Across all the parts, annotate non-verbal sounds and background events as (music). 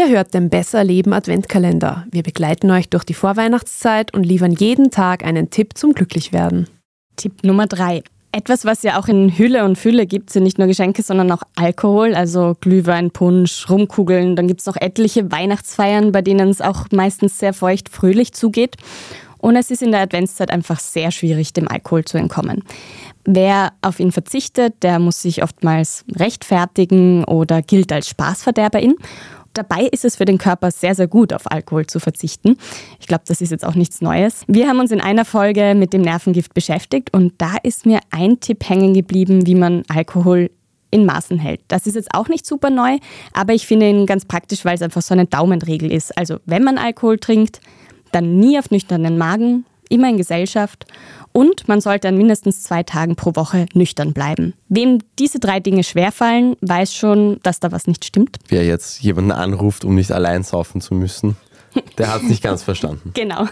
hört den Besser Leben Adventkalender. Wir begleiten euch durch die Vorweihnachtszeit und liefern jeden Tag einen Tipp zum Glücklichwerden. Tipp Nummer drei. Etwas, was ja auch in Hülle und Fülle gibt, sind nicht nur Geschenke, sondern auch Alkohol, also Glühwein, Punsch, Rumkugeln. Dann gibt es noch etliche Weihnachtsfeiern, bei denen es auch meistens sehr feucht fröhlich zugeht. Und es ist in der Adventszeit einfach sehr schwierig, dem Alkohol zu entkommen. Wer auf ihn verzichtet, der muss sich oftmals rechtfertigen oder gilt als Spaßverderberin. Dabei ist es für den Körper sehr, sehr gut, auf Alkohol zu verzichten. Ich glaube, das ist jetzt auch nichts Neues. Wir haben uns in einer Folge mit dem Nervengift beschäftigt und da ist mir ein Tipp hängen geblieben, wie man Alkohol in Maßen hält. Das ist jetzt auch nicht super neu, aber ich finde ihn ganz praktisch, weil es einfach so eine Daumenregel ist. Also wenn man Alkohol trinkt, dann nie auf nüchternen Magen, immer in Gesellschaft und man sollte an mindestens zwei Tagen pro Woche nüchtern bleiben. Wem diese drei Dinge schwerfallen, weiß schon, dass da was nicht stimmt. Wer jetzt jemanden anruft, um nicht allein saufen zu müssen, der hat es nicht ganz verstanden. (laughs) Genau.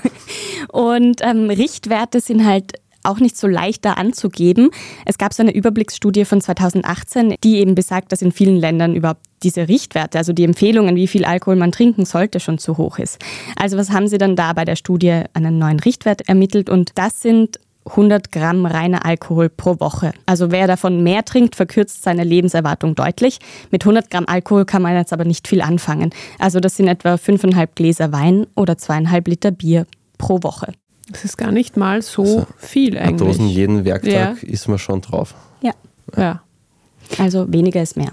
Und ähm, Richtwerte sind halt auch nicht so leicht da anzugeben. Es gab so eine Überblicksstudie von 2018, die eben besagt, dass in vielen Ländern überhaupt diese Richtwerte, also die Empfehlungen, wie viel Alkohol man trinken sollte, schon zu hoch ist. Also was haben sie dann da bei der Studie einen neuen Richtwert ermittelt und das sind 100 Gramm reiner Alkohol pro Woche. Also wer davon mehr trinkt, verkürzt seine Lebenserwartung deutlich. Mit 100 Gramm Alkohol kann man jetzt aber nicht viel anfangen. Also das sind etwa 5,5 Gläser Wein oder 2,5 Liter Bier pro Woche. Das ist gar nicht mal so also, viel eigentlich. Dosen jeden Werktag ja. ist man schon drauf. Ja. ja. Also weniger ist mehr.